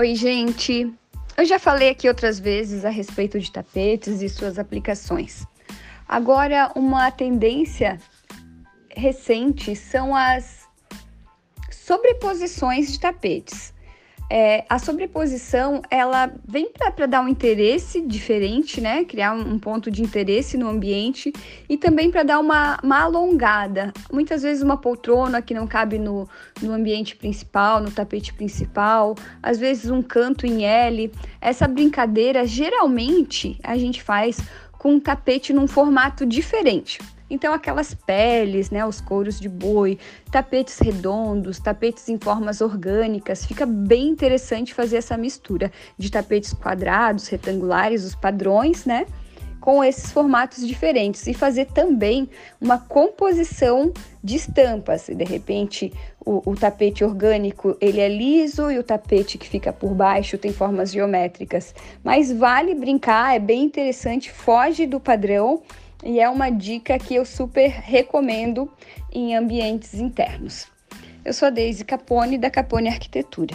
Oi, gente! Eu já falei aqui outras vezes a respeito de tapetes e suas aplicações. Agora, uma tendência recente são as sobreposições de tapetes. É, a sobreposição ela vem para dar um interesse diferente, né? Criar um, um, ponto de interesse no ambiente e também para dar uma, uma, alongada. Muitas vezes uma poltrona que não cabe no, no ambiente principal, no tapete principal, às vezes um canto em L. Essa brincadeira geralmente a gente faz com um tapete num formato diferente. Então, aquelas peles, né, os couros de boi, tapetes redondos, tapetes em formas orgânicas, fica bem interessante fazer essa mistura de tapetes quadrados, retangulares, os padrões, né? Com esses formatos diferentes e fazer também uma composição de estampas. De repente, o, o tapete orgânico ele é liso e o tapete que fica por baixo tem formas geométricas. Mas vale brincar, é bem interessante, foge do padrão e é uma dica que eu super recomendo em ambientes internos. Eu sou a Deise Capone, da Capone Arquitetura.